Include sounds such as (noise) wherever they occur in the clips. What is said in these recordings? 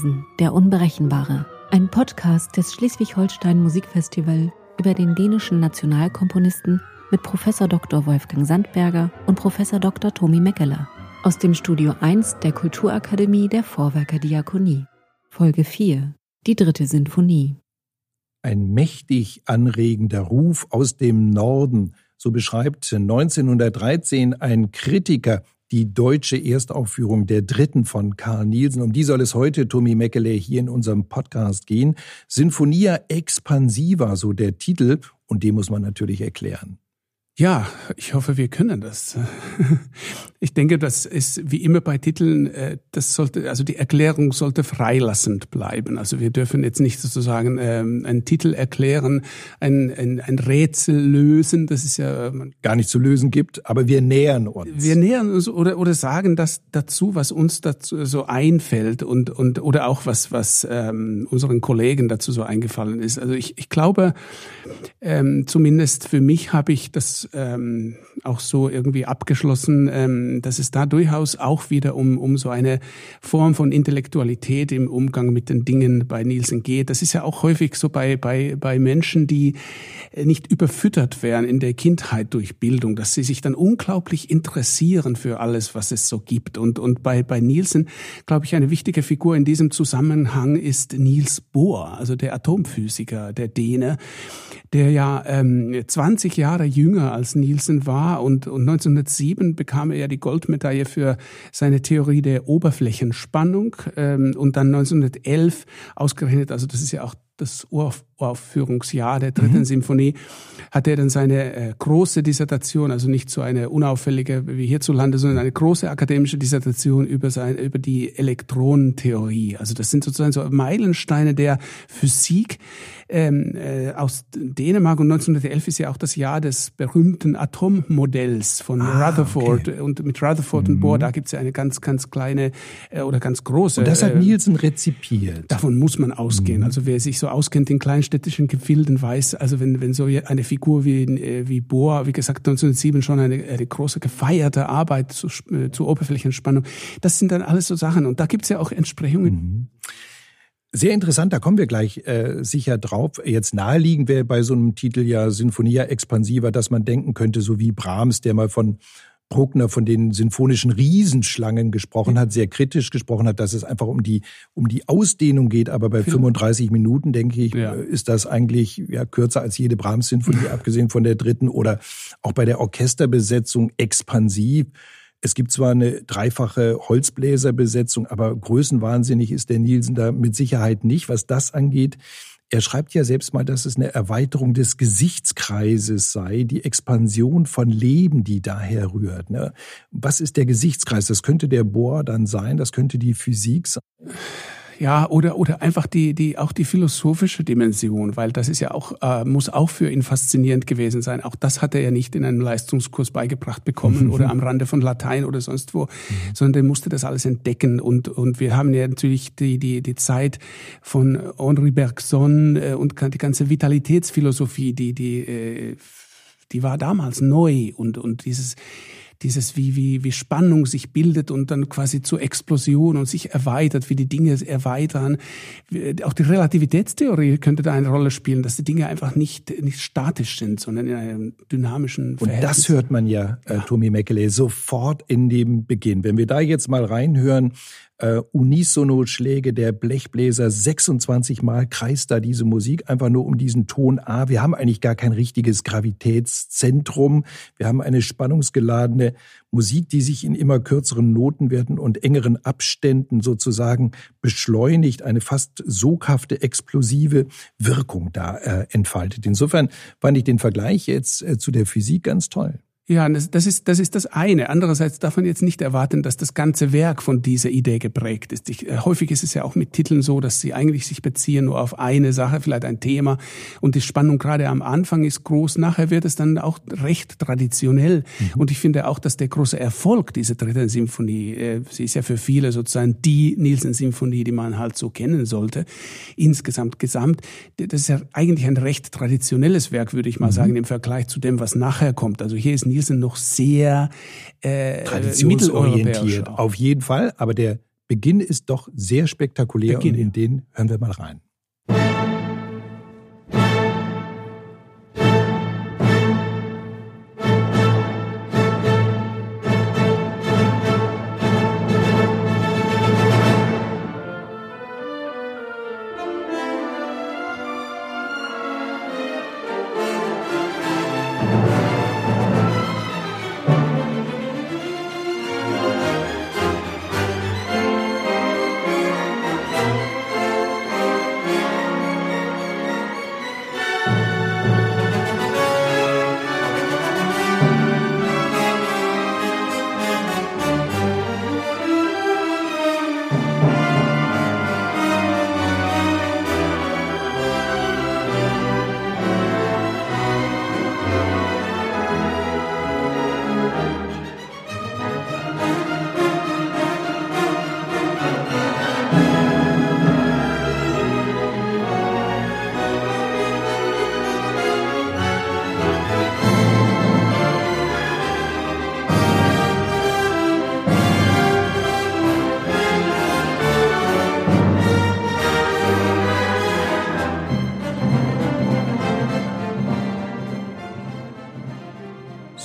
Nielsen, der Unberechenbare. Ein Podcast des Schleswig-Holstein Musikfestival über den dänischen Nationalkomponisten mit Professor Dr. Wolfgang Sandberger und Professor Dr. Tomi Meckeler. Aus dem Studio 1 der Kulturakademie der Vorwerker Diakonie. Folge 4. Die dritte Sinfonie. Ein mächtig anregender Ruf aus dem Norden, so beschreibt 1913 ein Kritiker die deutsche Erstaufführung der dritten von Karl Nielsen. Um die soll es heute, Tommy Meckele, hier in unserem Podcast gehen. Sinfonia Expansiva, so der Titel, und den muss man natürlich erklären. Ja, ich hoffe, wir können das. (laughs) Ich denke, das ist wie immer bei Titeln, äh, das sollte, also die Erklärung sollte freilassend bleiben. Also wir dürfen jetzt nicht sozusagen ähm, einen Titel erklären, ein, ein, ein Rätsel lösen. Das ist ja ähm, gar nicht zu lösen gibt, aber wir nähern uns. Wir nähern uns oder oder sagen das dazu, was uns dazu so einfällt und und oder auch was was ähm, unseren Kollegen dazu so eingefallen ist. Also ich ich glaube, ähm, zumindest für mich habe ich das ähm, auch so irgendwie abgeschlossen, ähm, dass es da durchaus auch wieder um, um so eine Form von Intellektualität im Umgang mit den Dingen bei Nielsen geht. Das ist ja auch häufig so bei, bei, bei Menschen, die nicht überfüttert werden in der Kindheit durch Bildung, dass sie sich dann unglaublich interessieren für alles, was es so gibt. Und, und bei, bei Nielsen, glaube ich, eine wichtige Figur in diesem Zusammenhang ist Niels Bohr, also der Atomphysiker, der Däne, der ja ähm, 20 Jahre jünger als Nielsen war und, und 1907 bekam er ja die Goldmedaille für seine Theorie der Oberflächenspannung ähm, und dann 1911 ausgerechnet, also das ist ja auch das Uraufführungsjahr der dritten mhm. Symphonie, hat er dann seine äh, große Dissertation, also nicht so eine unauffällige wie hierzulande, sondern eine große akademische Dissertation über, sein, über die Elektronentheorie. Also das sind sozusagen so Meilensteine der Physik ähm, äh, aus Dänemark. Und 1911 ist ja auch das Jahr des berühmten Atommodells von ah, Rutherford. Okay. Und mit Rutherford mhm. und Bohr, da gibt es ja eine ganz, ganz kleine äh, oder ganz große. Und das hat äh, Nielsen rezipiert. Davon muss man ausgehen. Mhm. Also wer sich so auskennt in kleinstädtischen Gefilden, weiß, also wenn, wenn so eine Figur wie, äh, wie Bohr, wie gesagt 1907 schon eine, eine große gefeierte Arbeit zu, äh, Oberflächenspannung, das sind dann alles so Sachen. Und da gibt es ja auch Entsprechungen. Mhm. Sehr interessant, da kommen wir gleich äh, sicher drauf. Jetzt naheliegend wäre bei so einem Titel ja Sinfonia Expansiva, dass man denken könnte, so wie Brahms, der mal von Bruckner von den sinfonischen Riesenschlangen gesprochen hat, sehr kritisch gesprochen hat, dass es einfach um die, um die Ausdehnung geht. Aber bei 35 Minuten, denke ich, ja. ist das eigentlich ja, kürzer als jede Brahms-Sinfonie, (laughs) abgesehen von der dritten oder auch bei der Orchesterbesetzung expansiv. Es gibt zwar eine dreifache Holzbläserbesetzung, aber größenwahnsinnig ist der Nielsen da mit Sicherheit nicht, was das angeht. Er schreibt ja selbst mal, dass es eine Erweiterung des Gesichtskreises sei, die Expansion von Leben, die daher rührt. Ne? Was ist der Gesichtskreis? Das könnte der Bohr dann sein, das könnte die Physik sein. Ja, oder, oder einfach die, die, auch die philosophische Dimension, weil das ist ja auch, äh, muss auch für ihn faszinierend gewesen sein. Auch das hat er ja nicht in einem Leistungskurs beigebracht bekommen oder am Rande von Latein oder sonst wo, mhm. sondern er musste das alles entdecken. Und, und wir haben ja natürlich die, die, die Zeit von Henri Bergson äh, und die ganze Vitalitätsphilosophie, die, die, äh, die war damals neu und, und dieses, dieses wie, wie, wie Spannung sich bildet und dann quasi zur Explosion und sich erweitert, wie die Dinge erweitern. Auch die Relativitätstheorie könnte da eine Rolle spielen, dass die Dinge einfach nicht, nicht statisch sind, sondern in einem dynamischen Verhältnis. Und das hört man ja, äh, ja. Tommy Mekele, sofort in dem Beginn. Wenn wir da jetzt mal reinhören, äh, Unisono-Schläge der Blechbläser. 26 Mal kreist da diese Musik, einfach nur um diesen Ton A. Wir haben eigentlich gar kein richtiges Gravitätszentrum. Wir haben eine spannungsgeladene Musik, die sich in immer kürzeren Notenwerten und engeren Abständen sozusagen beschleunigt, eine fast soghafte, explosive Wirkung da äh, entfaltet. Insofern fand ich den Vergleich jetzt äh, zu der Physik ganz toll. Ja, das, ist, das ist das eine. Andererseits darf man jetzt nicht erwarten, dass das ganze Werk von dieser Idee geprägt ist. Ich, äh, häufig ist es ja auch mit Titeln so, dass sie eigentlich sich beziehen nur auf eine Sache, vielleicht ein Thema. Und die Spannung gerade am Anfang ist groß. Nachher wird es dann auch recht traditionell. Mhm. Und ich finde auch, dass der große Erfolg dieser dritten Symphonie, äh, sie ist ja für viele sozusagen die Nielsen-Symphonie, die man halt so kennen sollte, insgesamt gesamt. Das ist ja eigentlich ein recht traditionelles Werk, würde ich mal mhm. sagen, im Vergleich zu dem, was nachher kommt. Also hier ist Nielsen wir sind noch sehr äh, traditionsorientiert. Auf jeden Fall, aber der Beginn ist doch sehr spektakulär Beginn, und in den hören wir mal rein.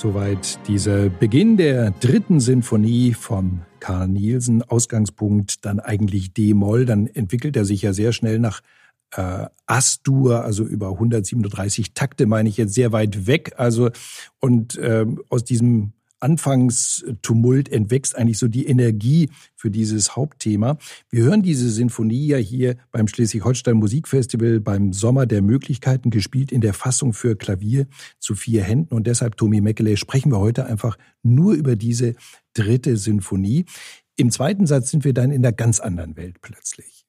Soweit dieser Beginn der dritten Sinfonie vom Karl Nielsen. Ausgangspunkt dann eigentlich D-Moll. Dann entwickelt er sich ja sehr schnell nach äh, Astur, also über 137 Takte, meine ich jetzt sehr weit weg. Also und äh, aus diesem Anfangstumult entwächst eigentlich so die Energie für dieses Hauptthema. Wir hören diese Sinfonie ja hier beim Schleswig-Holstein Musikfestival beim Sommer der Möglichkeiten gespielt in der Fassung für Klavier zu vier Händen und deshalb Tommy Mekele sprechen wir heute einfach nur über diese dritte Sinfonie. Im zweiten Satz sind wir dann in einer ganz anderen Welt plötzlich.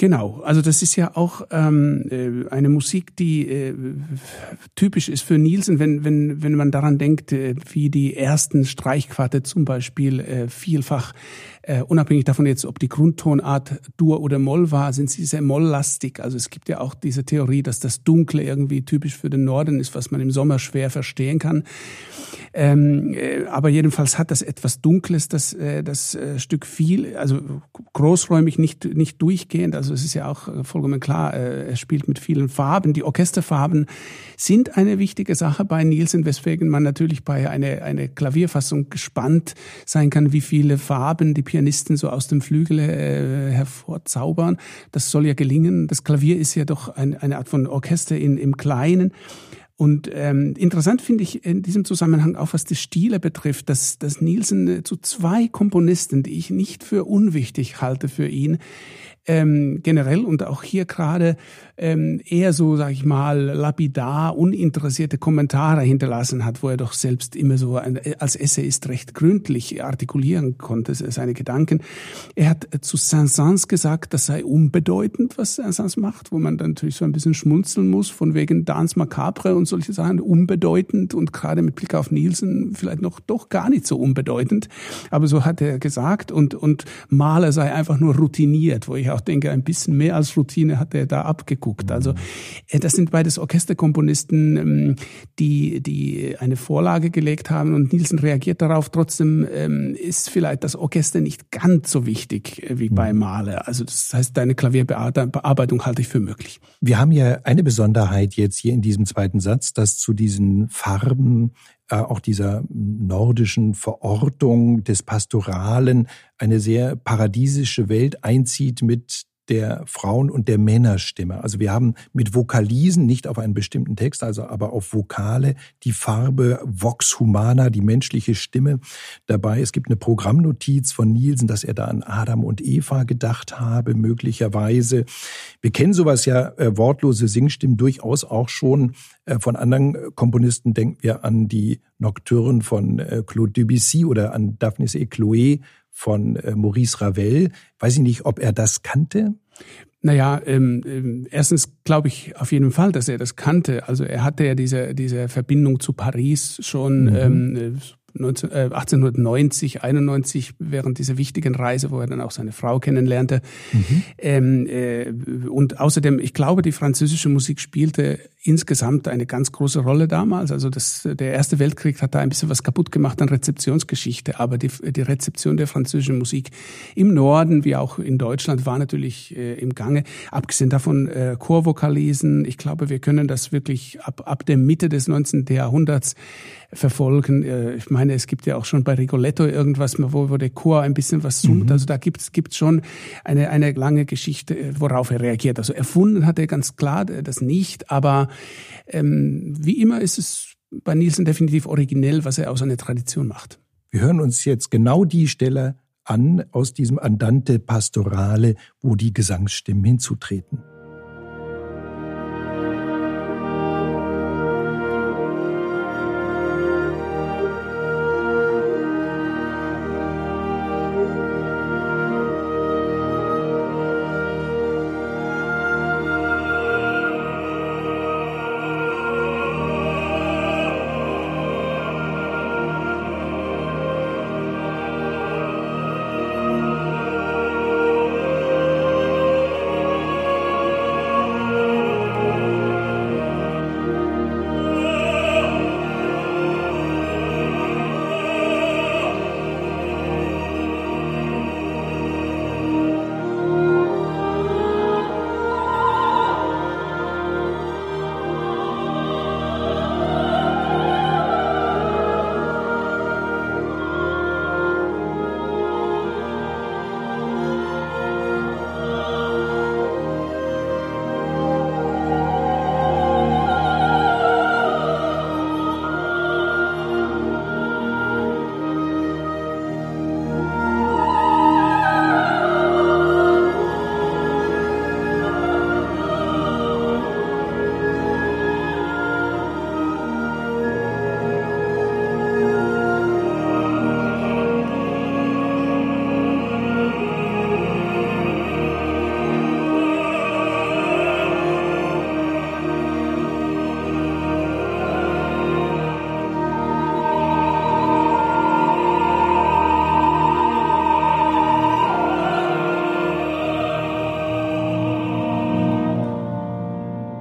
Genau, also das ist ja auch ähm, äh, eine Musik, die äh, typisch ist für Nielsen, wenn, wenn, wenn man daran denkt, äh, wie die ersten Streichquarte zum Beispiel äh, vielfach äh, unabhängig davon jetzt, ob die Grundtonart Dur oder Moll war, sind sie sehr molllastig. Also es gibt ja auch diese Theorie, dass das Dunkle irgendwie typisch für den Norden ist, was man im Sommer schwer verstehen kann. Ähm, äh, aber jedenfalls hat das etwas Dunkles, das, äh, das äh, Stück viel, also großräumig nicht, nicht durchgehend. Also es ist ja auch äh, vollkommen klar, äh, er spielt mit vielen Farben. Die Orchesterfarben sind eine wichtige Sache bei Nielsen, weswegen man natürlich bei einer eine Klavierfassung gespannt sein kann, wie viele Farben die Pianisten so aus dem Flügel äh, hervorzaubern. Das soll ja gelingen. Das Klavier ist ja doch ein, eine Art von Orchester in, im Kleinen. Und ähm, interessant finde ich in diesem Zusammenhang auch, was die Stile betrifft, dass, dass Nielsen äh, zu zwei Komponisten, die ich nicht für unwichtig halte für ihn, ähm, generell und auch hier gerade ähm, eher so, sag ich mal, lapidar, uninteressierte Kommentare hinterlassen hat, wo er doch selbst immer so ein, als Essayist recht gründlich artikulieren konnte, seine Gedanken. Er hat zu Saint-Saëns gesagt, das sei unbedeutend, was Saint-Saëns macht, wo man dann natürlich so ein bisschen schmunzeln muss, von wegen Dance Macabre und solche Sachen, unbedeutend und gerade mit Blick auf Nielsen vielleicht noch doch gar nicht so unbedeutend. Aber so hat er gesagt und, und Mahler sei einfach nur routiniert, wo ich auch denke, ein bisschen mehr als Routine hat er da abgeguckt geguckt. Also äh, das sind beides Orchesterkomponisten, ähm, die, die eine Vorlage gelegt haben und Nielsen reagiert darauf. Trotzdem ähm, ist vielleicht das Orchester nicht ganz so wichtig äh, wie bei mhm. Mahler. Also das heißt, deine Klavierbearbeitung halte ich für möglich. Wir haben ja eine Besonderheit jetzt hier in diesem zweiten Satz, dass zu diesen Farben auch dieser nordischen Verortung des Pastoralen eine sehr paradiesische Welt einzieht mit der Frauen- und der Männerstimme. Also wir haben mit Vokalisen, nicht auf einen bestimmten Text, also aber auf Vokale, die Farbe Vox Humana, die menschliche Stimme dabei. Es gibt eine Programmnotiz von Nielsen, dass er da an Adam und Eva gedacht habe, möglicherweise. Wir kennen sowas ja, äh, wortlose Singstimmen durchaus auch schon äh, von anderen Komponisten. Denken wir an die Nocturnen von äh, Claude Debussy oder an Daphnis et Chloé von äh, Maurice Ravel. Weiß ich nicht, ob er das kannte. Naja, ähm, ähm, erstens glaube ich auf jeden Fall, dass er das kannte. Also er hatte ja diese, diese Verbindung zu Paris schon mhm. ähm, 19, äh, 1890, 91 während dieser wichtigen Reise, wo er dann auch seine Frau kennenlernte. Mhm. Ähm, äh, und außerdem, ich glaube, die französische Musik spielte insgesamt eine ganz große Rolle damals. Also das, der Erste Weltkrieg hat da ein bisschen was kaputt gemacht an Rezeptionsgeschichte, aber die, die Rezeption der französischen Musik im Norden wie auch in Deutschland war natürlich äh, im Gange. Abgesehen davon äh, Chorvokalisen. Ich glaube, wir können das wirklich ab, ab der Mitte des 19. Jahrhunderts verfolgen. Äh, ich meine, es gibt ja auch schon bei Rigoletto irgendwas, wo, wo der Chor ein bisschen was summt. Mhm. Also da gibt es schon eine, eine lange Geschichte, äh, worauf er reagiert. Also erfunden hat er ganz klar das nicht, aber ähm, wie immer ist es bei Nielsen definitiv originell, was er aus einer Tradition macht. Wir hören uns jetzt genau die Stelle an aus diesem Andante Pastorale, wo die Gesangsstimmen hinzutreten.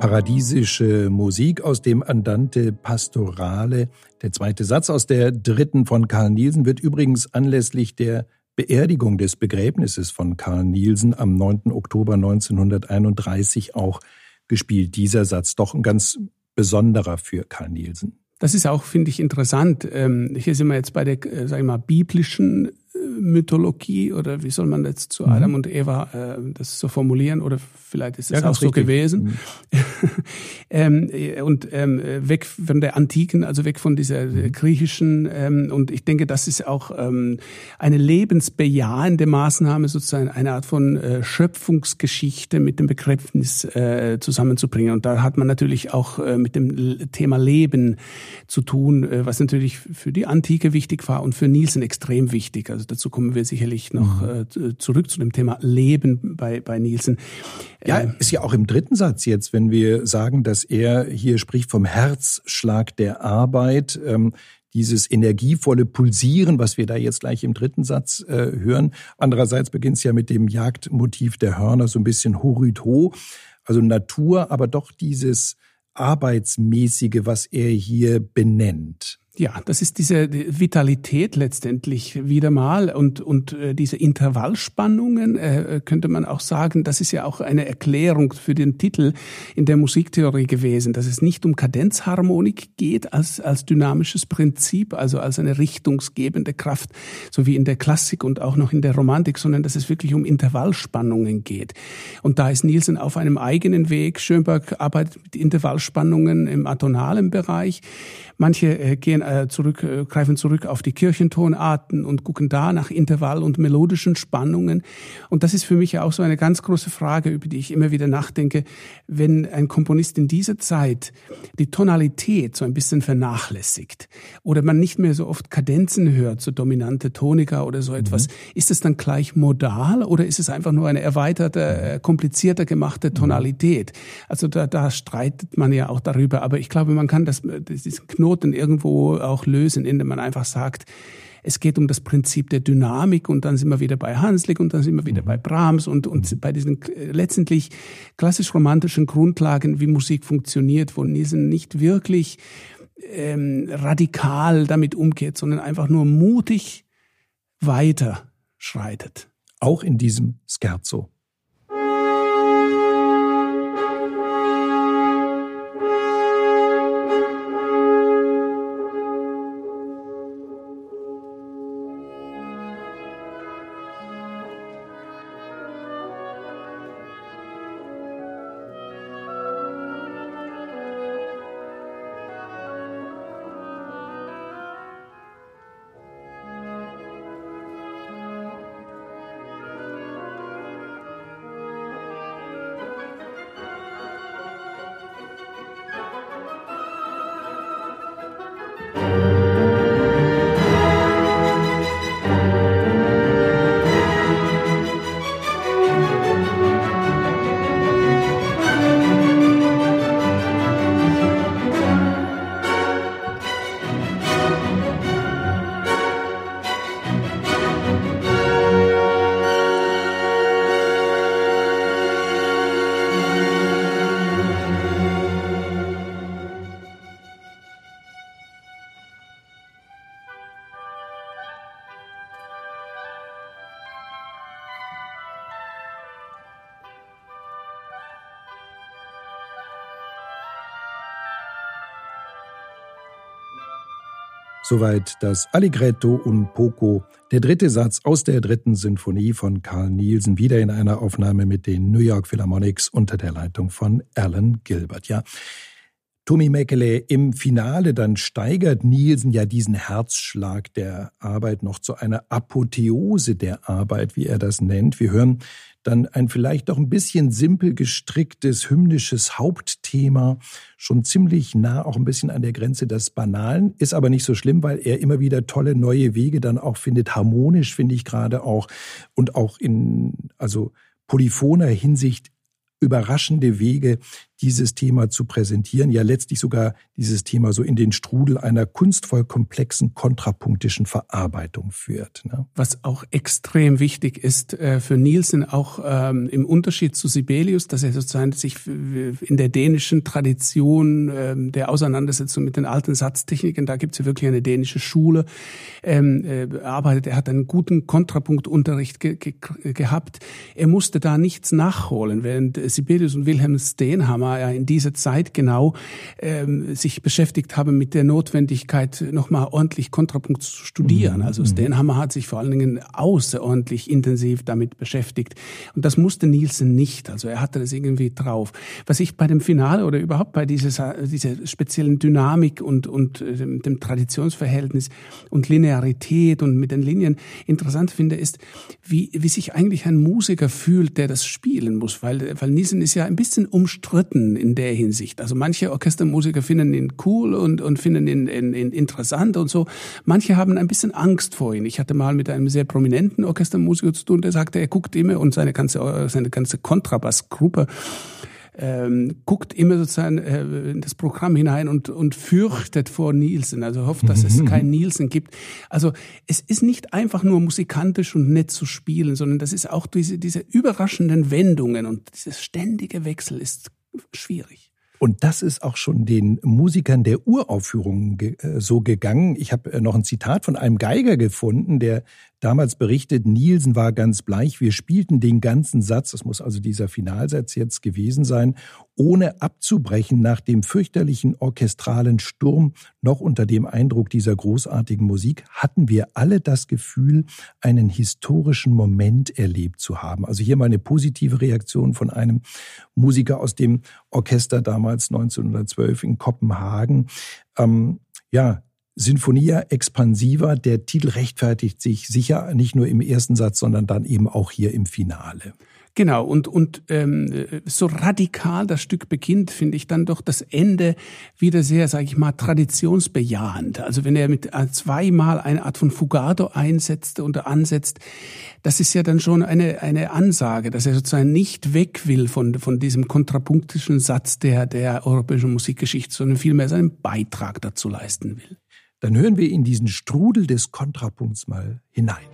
Paradiesische Musik aus dem Andante Pastorale. Der zweite Satz aus der dritten von Karl Nielsen wird übrigens anlässlich der Beerdigung des Begräbnisses von Karl Nielsen am 9. Oktober 1931 auch gespielt. Dieser Satz doch ein ganz besonderer für Karl Nielsen. Das ist auch, finde ich, interessant. Ähm, hier sind wir jetzt bei der, äh, sag ich mal, biblischen Mythologie oder wie soll man jetzt zu mhm. Adam und Eva äh, das so formulieren oder vielleicht ist es ja, auch so richtig. gewesen mhm. (laughs) ähm, und ähm, weg von der antiken also weg von dieser mhm. griechischen ähm, und ich denke das ist auch ähm, eine lebensbejahende Maßnahme sozusagen eine Art von äh, Schöpfungsgeschichte mit dem Begräbnis äh, zusammenzubringen und da hat man natürlich auch äh, mit dem Thema Leben zu tun äh, was natürlich für die Antike wichtig war und für Nielsen extrem wichtig also dazu kommen wir sicherlich noch mhm. äh, zurück zu dem Thema Leben bei, bei Nielsen. Ja, äh, ist ja auch im dritten Satz jetzt, wenn wir sagen, dass er hier spricht vom Herzschlag der Arbeit. Ähm, dieses energievolle Pulsieren, was wir da jetzt gleich im dritten Satz äh, hören. Andererseits beginnt es ja mit dem Jagdmotiv der Hörner so ein bisschen horüt ho, also Natur, aber doch dieses Arbeitsmäßige, was er hier benennt. Ja, das ist diese Vitalität letztendlich wieder mal und, und äh, diese Intervallspannungen, äh, könnte man auch sagen, das ist ja auch eine Erklärung für den Titel in der Musiktheorie gewesen, dass es nicht um Kadenzharmonik geht als, als dynamisches Prinzip, also als eine richtungsgebende Kraft, so wie in der Klassik und auch noch in der Romantik, sondern dass es wirklich um Intervallspannungen geht. Und da ist Nielsen auf einem eigenen Weg. Schönberg arbeitet mit Intervallspannungen im atonalen Bereich. Manche äh, gehen äh, zurück, äh, greifen zurück auf die Kirchentonarten und gucken da nach Intervall- und melodischen Spannungen. Und das ist für mich ja auch so eine ganz große Frage, über die ich immer wieder nachdenke. Wenn ein Komponist in dieser Zeit die Tonalität so ein bisschen vernachlässigt oder man nicht mehr so oft Kadenzen hört, so dominante Tonika oder so etwas, mhm. ist es dann gleich modal oder ist es einfach nur eine erweiterte, äh, komplizierter gemachte Tonalität? Also da, da streitet man ja auch darüber. Aber ich glaube, man kann das, diesen Knoten Knoten irgendwo auch lösen, indem man einfach sagt, es geht um das Prinzip der Dynamik und dann sind wir wieder bei Hanslick und dann sind wir wieder mhm. bei Brahms und, und mhm. bei diesen äh, letztendlich klassisch romantischen Grundlagen, wie Musik funktioniert, wo Nielsen nicht wirklich ähm, radikal damit umgeht, sondern einfach nur mutig weiter schreitet. Auch in diesem Scherzo. Soweit das Allegretto un Poco, der dritte Satz aus der dritten Sinfonie von Carl Nielsen, wieder in einer Aufnahme mit den New York Philharmonics unter der Leitung von Alan Gilbert. Ja, Tommy Mäkele im Finale, dann steigert Nielsen ja diesen Herzschlag der Arbeit noch zu einer Apotheose der Arbeit, wie er das nennt. Wir hören dann ein vielleicht doch ein bisschen simpel gestricktes hymnisches Hauptthema, schon ziemlich nah auch ein bisschen an der Grenze des Banalen, ist aber nicht so schlimm, weil er immer wieder tolle neue Wege dann auch findet, harmonisch finde ich gerade auch und auch in also polyphoner Hinsicht überraschende Wege, dieses Thema zu präsentieren, ja letztlich sogar dieses Thema so in den Strudel einer kunstvoll komplexen kontrapunktischen Verarbeitung führt. Ne? Was auch extrem wichtig ist äh, für Nielsen, auch ähm, im Unterschied zu Sibelius, dass er sozusagen sich in der dänischen Tradition ähm, der Auseinandersetzung mit den alten Satztechniken, da gibt es ja wirklich eine dänische Schule, ähm, äh, arbeitet. Er hat einen guten Kontrapunktunterricht ge ge gehabt. Er musste da nichts nachholen, während Sibelius und Wilhelm Steenhammer ja in dieser Zeit genau ähm, sich beschäftigt haben mit der Notwendigkeit, nochmal ordentlich Kontrapunkt zu studieren. Mhm. Also Stenhammer hat sich vor allen Dingen außerordentlich intensiv damit beschäftigt. Und das musste Nielsen nicht. Also er hatte das irgendwie drauf. Was ich bei dem Finale oder überhaupt bei dieser, dieser speziellen Dynamik und, und äh, dem, dem Traditionsverhältnis und Linearität und mit den Linien interessant finde, ist, wie, wie sich eigentlich ein Musiker fühlt, der das spielen muss. Weil, weil Nielsen ist ja ein bisschen umstritten Experten in der Hinsicht. Also manche Orchestermusiker finden ihn cool und, und finden ihn, ihn, ihn interessant und so. Manche haben ein bisschen Angst vor ihm. Ich hatte mal mit einem sehr prominenten Orchestermusiker zu tun, der sagte, er guckt immer und seine ganze, seine ganze Kontrabassgruppe ähm, guckt immer sozusagen äh, in das Programm hinein und, und fürchtet vor Nielsen, also hofft, dass es kein (laughs) Nielsen gibt. Also es ist nicht einfach nur musikantisch und nett zu spielen, sondern das ist auch diese, diese überraschenden Wendungen und dieses ständige Wechsel ist schwierig. Und das ist auch schon den Musikern der Uraufführungen ge äh, so gegangen. Ich habe äh, noch ein Zitat von einem Geiger gefunden, der damals berichtet, Nielsen war ganz bleich, wir spielten den ganzen Satz, das muss also dieser Finalsatz jetzt gewesen sein, ohne abzubrechen nach dem fürchterlichen orchestralen Sturm, noch unter dem Eindruck dieser großartigen Musik, hatten wir alle das Gefühl, einen historischen Moment erlebt zu haben. Also hier mal eine positive Reaktion von einem Musiker aus dem Orchester damals 1912 in Kopenhagen. Ähm, ja, Sinfonia expansiva, der Titel rechtfertigt sich sicher nicht nur im ersten Satz, sondern dann eben auch hier im Finale. Genau, und, und ähm, so radikal das Stück beginnt, finde ich dann doch das Ende wieder sehr, sage ich mal, traditionsbejahend. Also wenn er mit äh, zweimal eine Art von Fugato einsetzt oder ansetzt, das ist ja dann schon eine, eine Ansage, dass er sozusagen nicht weg will von, von diesem kontrapunktischen Satz der, der europäischen Musikgeschichte, sondern vielmehr seinen Beitrag dazu leisten will. Dann hören wir in diesen Strudel des Kontrapunkts mal hinein.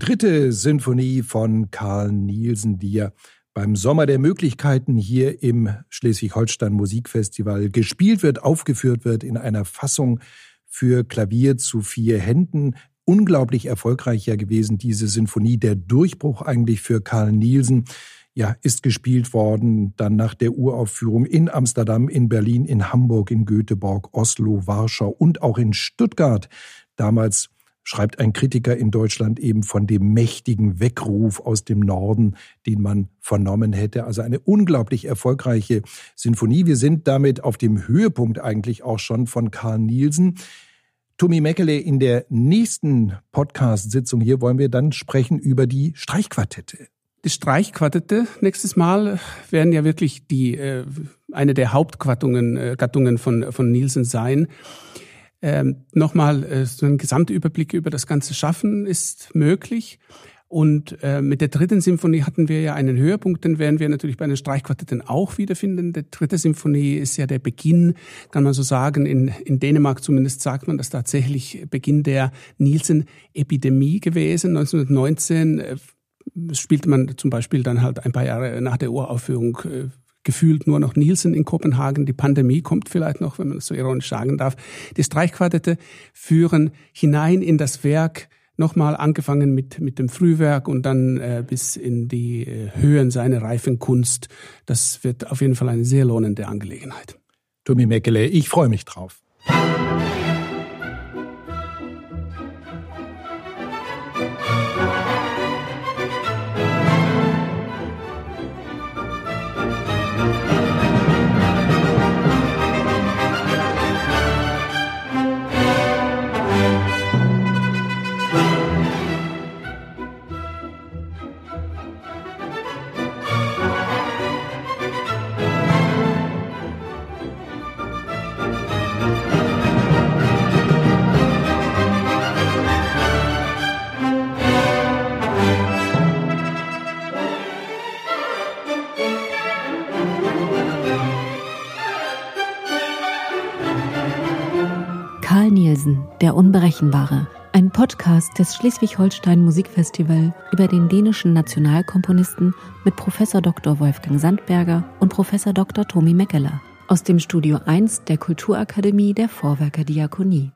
Dritte Sinfonie von Karl Nielsen, die ja beim Sommer der Möglichkeiten hier im Schleswig-Holstein Musikfestival gespielt wird, aufgeführt wird in einer Fassung für Klavier zu vier Händen. Unglaublich erfolgreich ja gewesen, diese Sinfonie, der Durchbruch eigentlich für Karl Nielsen. Ja, ist gespielt worden, dann nach der Uraufführung in Amsterdam, in Berlin, in Hamburg, in Göteborg, Oslo, Warschau und auch in Stuttgart. Damals schreibt ein Kritiker in Deutschland eben von dem mächtigen Weckruf aus dem Norden, den man vernommen hätte. Also eine unglaublich erfolgreiche Sinfonie. Wir sind damit auf dem Höhepunkt eigentlich auch schon von Karl Nielsen. Tommy Meckele, in der nächsten Podcast-Sitzung hier wollen wir dann sprechen über die Streichquartette. Die Streichquartette nächstes Mal werden ja wirklich die äh, eine der Hauptgattungen äh, Gattungen von von Nielsen sein. Ähm, Nochmal, äh, so ein Gesamtüberblick über das ganze Schaffen ist möglich. Und äh, mit der dritten Symphonie hatten wir ja einen Höhepunkt, den werden wir natürlich bei den Streichquartetten auch wiederfinden. Die dritte Symphonie ist ja der Beginn, kann man so sagen. In, in Dänemark zumindest sagt man, dass tatsächlich Beginn der Nielsen-Epidemie gewesen. 1919 äh, spielte man zum Beispiel dann halt ein paar Jahre nach der Uraufführung äh, gefühlt nur noch Nielsen in Kopenhagen. Die Pandemie kommt vielleicht noch, wenn man das so ironisch sagen darf. Die Streichquartette führen hinein in das Werk, nochmal angefangen mit, mit dem Frühwerk und dann äh, bis in die äh, Höhen seiner reifen Kunst. Das wird auf jeden Fall eine sehr lohnende Angelegenheit. Tommy Meckele, ich freue mich drauf. Der Unberechenbare. Ein Podcast des Schleswig-Holstein Musikfestival über den dänischen Nationalkomponisten mit Professor Dr. Wolfgang Sandberger und Professor Dr. Tomi Meckeler aus dem Studio 1 der Kulturakademie der Vorwerker Diakonie.